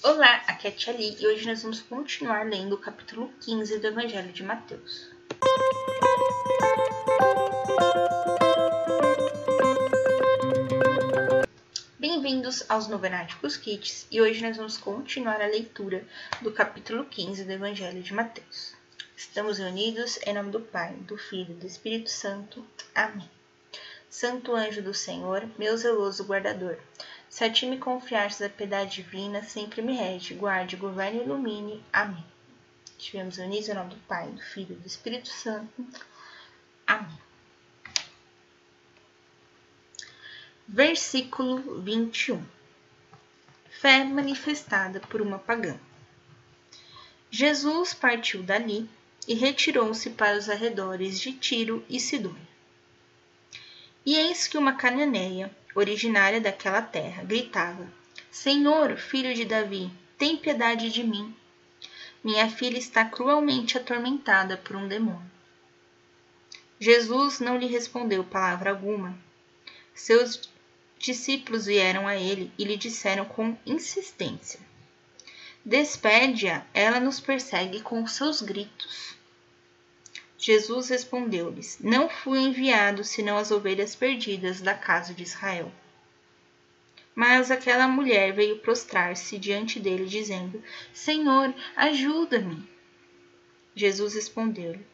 Olá, aqui é a Tia Li e hoje nós vamos continuar lendo o capítulo 15 do Evangelho de Mateus. Bem-vindos aos Novenáticos Kits e hoje nós vamos continuar a leitura do capítulo 15 do Evangelho de Mateus. Estamos reunidos em nome do Pai, do Filho e do Espírito Santo. Amém. Santo anjo do Senhor, meu zeloso guardador, se a ti me confiastes a piedade divina, sempre me rege, guarde, governe e ilumine. Amém. Estivemos unidos em nome do Pai, do Filho e do Espírito Santo. Amém. Versículo 21 Fé manifestada por uma pagã. Jesus partiu dali e retirou-se para os arredores de Tiro e Sidônia. E eis que uma cananeia, originária daquela terra, gritava: Senhor, filho de Davi, tem piedade de mim. Minha filha está cruelmente atormentada por um demônio. Jesus não lhe respondeu palavra alguma. Seus discípulos vieram a ele e lhe disseram com insistência: Despede-a, ela nos persegue com seus gritos. Jesus respondeu-lhes: Não fui enviado senão as ovelhas perdidas da casa de Israel. Mas aquela mulher veio prostrar-se diante dele, dizendo: Senhor, ajuda-me. Jesus respondeu-lhe: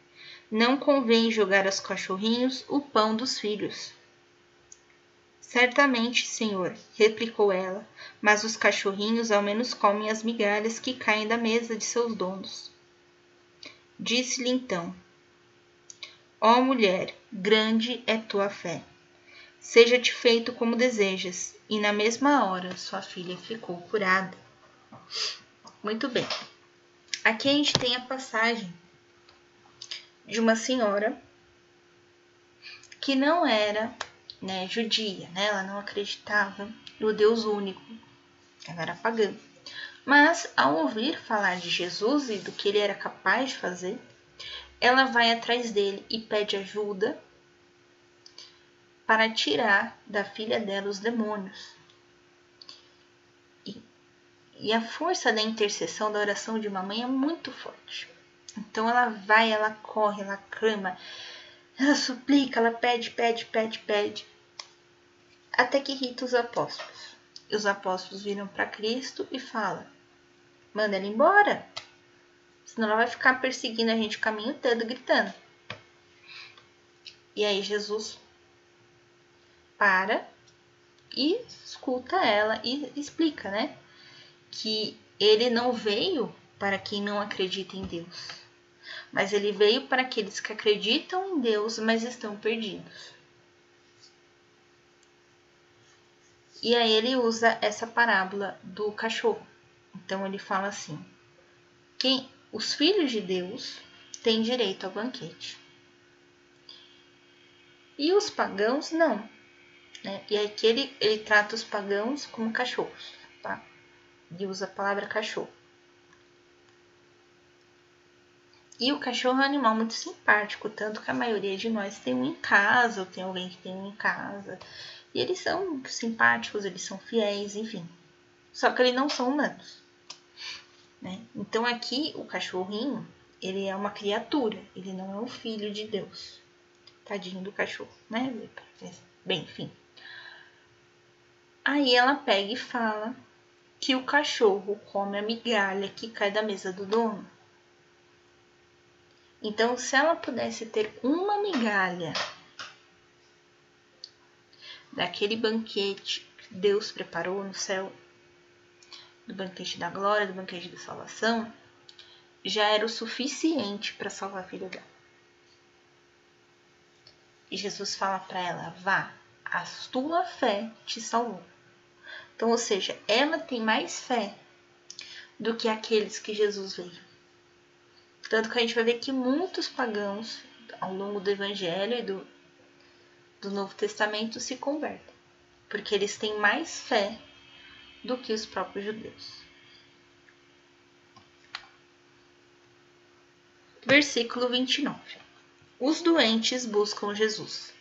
Não convém jogar aos cachorrinhos o pão dos filhos. Certamente, Senhor, replicou ela, mas os cachorrinhos ao menos comem as migalhas que caem da mesa de seus donos. Disse-lhe então: Ó mulher, grande é tua fé. Seja-te feito como desejas. E na mesma hora sua filha ficou curada. Muito bem. Aqui a gente tem a passagem de uma senhora que não era né, judia, né? Ela não acreditava no Deus único. Ela era pagã. Mas ao ouvir falar de Jesus e do que ele era capaz de fazer, ela vai atrás dele e pede ajuda para tirar da filha dela os demônios. E, e a força da intercessão, da oração de uma mãe é muito forte. Então ela vai, ela corre, ela clama, ela suplica, ela pede, pede, pede, pede, até que irrita os apóstolos. E os apóstolos viram para Cristo e falam: manda ela embora, Senão ela vai ficar perseguindo a gente o caminho todo, gritando. E aí Jesus para e escuta ela e explica, né? Que ele não veio para quem não acredita em Deus, mas ele veio para aqueles que acreditam em Deus, mas estão perdidos. E aí ele usa essa parábola do cachorro. Então ele fala assim: quem os filhos de Deus têm direito ao banquete. E os pagãos não. Né? E aqui ele, ele trata os pagãos como cachorros, tá? E usa a palavra cachorro. E o cachorro é um animal muito simpático, tanto que a maioria de nós tem um em casa, ou tem alguém que tem um em casa. E eles são simpáticos, eles são fiéis, enfim. Só que eles não são humanos. Né? Então aqui o cachorrinho, ele é uma criatura, ele não é um filho de Deus. Tadinho do cachorro, né? Bem, enfim. Aí ela pega e fala que o cachorro come a migalha que cai da mesa do dono. Então, se ela pudesse ter uma migalha daquele banquete que Deus preparou no céu, do banquete da glória, do banquete da salvação, já era o suficiente para salvar a filha dela. E Jesus fala para ela: vá, a tua fé te salvou. Então, ou seja, ela tem mais fé do que aqueles que Jesus veio. Tanto que a gente vai ver que muitos pagãos, ao longo do Evangelho e do, do Novo Testamento, se convertem, porque eles têm mais fé do que os próprios judeus. Versículo 29. Os doentes buscam Jesus.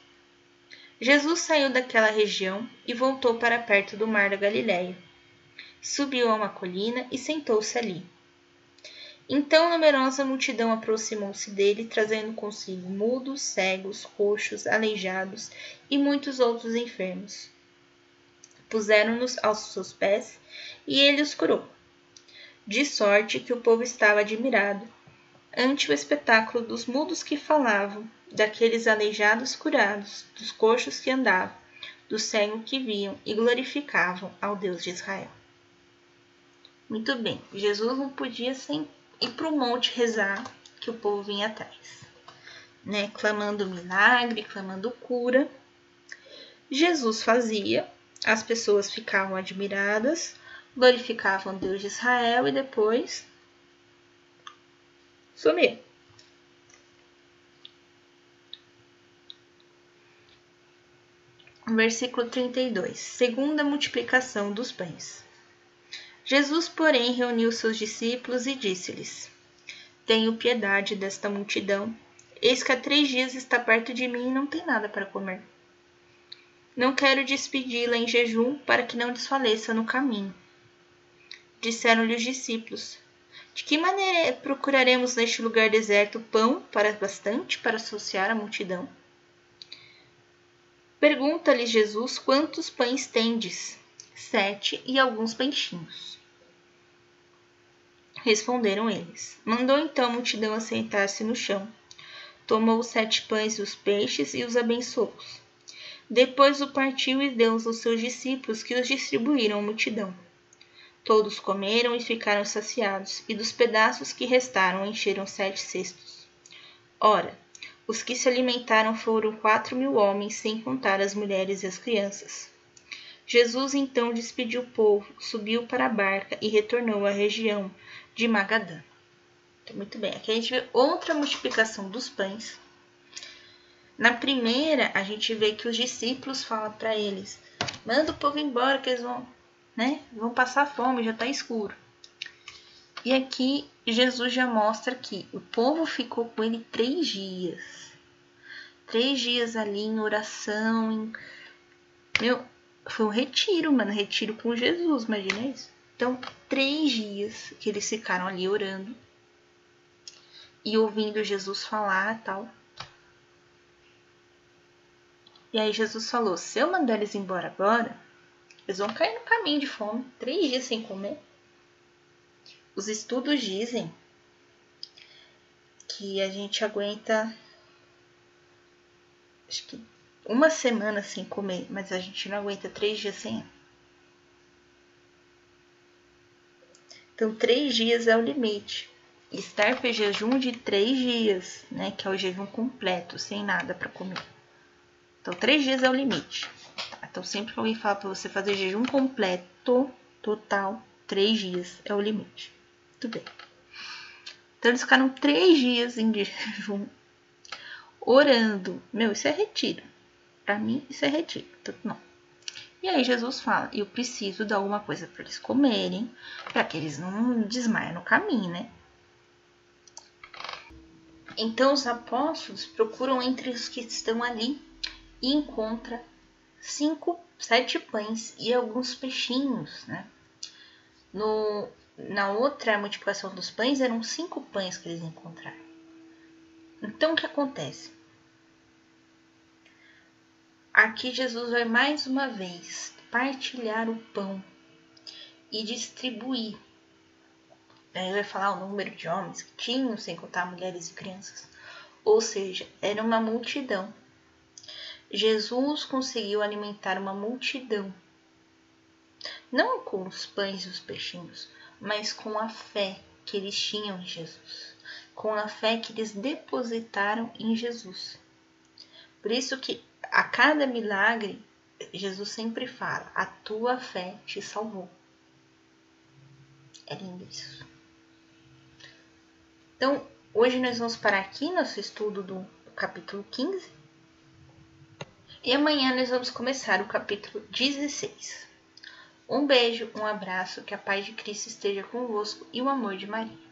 Jesus saiu daquela região e voltou para perto do mar da Galiléia. subiu a uma colina e sentou-se ali. Então numerosa multidão aproximou-se dele, trazendo consigo mudos, cegos, coxos, aleijados e muitos outros enfermos. Puseram-nos aos seus pés e ele os curou. De sorte que o povo estava admirado ante o espetáculo dos mudos que falavam, daqueles aleijados curados, dos coxos que andavam, dos cegos que viam e glorificavam ao Deus de Israel. Muito bem, Jesus não podia sem ir para o monte rezar que o povo vinha atrás, né? Clamando milagre, clamando cura. Jesus fazia, as pessoas ficavam admiradas, glorificavam Deus de Israel e depois sumia. Versículo 32. Segunda multiplicação dos pães. Jesus, porém, reuniu seus discípulos e disse-lhes: Tenho piedade desta multidão. Eis que há três dias está perto de mim e não tem nada para comer. Não quero despedi-la em jejum para que não desfaleça no caminho. Disseram-lhe os discípulos: De que maneira procuraremos neste lugar deserto pão para bastante para associar a multidão? Pergunta-lhe Jesus quantos pães tendes? Sete e alguns peixinhos. Responderam eles. Mandou então a multidão assentar-se no chão. Tomou os sete pães e os peixes e os abençoou. Depois o partiu e deu-os aos seus discípulos, que os distribuíram à multidão. Todos comeram e ficaram saciados, e dos pedaços que restaram encheram sete cestos. Ora, os que se alimentaram foram quatro mil homens, sem contar as mulheres e as crianças. Jesus então despediu o povo, subiu para a barca e retornou à região de Magadã. Então, muito bem, aqui a gente vê outra multiplicação dos pães. Na primeira, a gente vê que os discípulos falam para eles: manda o povo embora, que eles vão, né, vão passar fome, já está escuro. E aqui Jesus já mostra que o povo ficou com ele três dias. Três dias ali em oração. Em... Meu, foi um retiro, mano. Retiro com Jesus, imagina isso. Então, três dias que eles ficaram ali orando e ouvindo Jesus falar tal. E aí Jesus falou: se eu mandar eles embora agora, eles vão cair no caminho de fome, três dias sem comer. Os estudos dizem que a gente aguenta acho que uma semana sem comer, mas a gente não aguenta três dias sem. Então, três dias é o limite. Estar em jejum de três dias, né? Que é o jejum completo, sem nada para comer. Então, três dias é o limite. Então, sempre que alguém fala para você fazer jejum completo, total, três dias é o limite. Tudo bem. Então, eles ficaram três dias em jejum, orando. Meu, isso é retiro. Para mim, isso é retiro. Então, não. E aí Jesus fala: Eu preciso de alguma coisa para eles comerem, para que eles não desmaiam no caminho, né? Então os apóstolos procuram entre os que estão ali e encontra cinco, sete pães e alguns peixinhos, né? No, na outra multiplicação dos pães eram cinco pães que eles encontraram. Então o que acontece? Aqui Jesus vai mais uma vez partilhar o pão e distribuir. Aí vai falar o número de homens que tinham, sem contar mulheres e crianças. Ou seja, era uma multidão. Jesus conseguiu alimentar uma multidão. Não com os pães e os peixinhos, mas com a fé que eles tinham em Jesus, com a fé que eles depositaram em Jesus. Por isso que a cada milagre, Jesus sempre fala: a tua fé te salvou. É lindo isso. Então, hoje nós vamos parar aqui nosso estudo do capítulo 15. E amanhã nós vamos começar o capítulo 16. Um beijo, um abraço, que a paz de Cristo esteja convosco e o amor de Maria.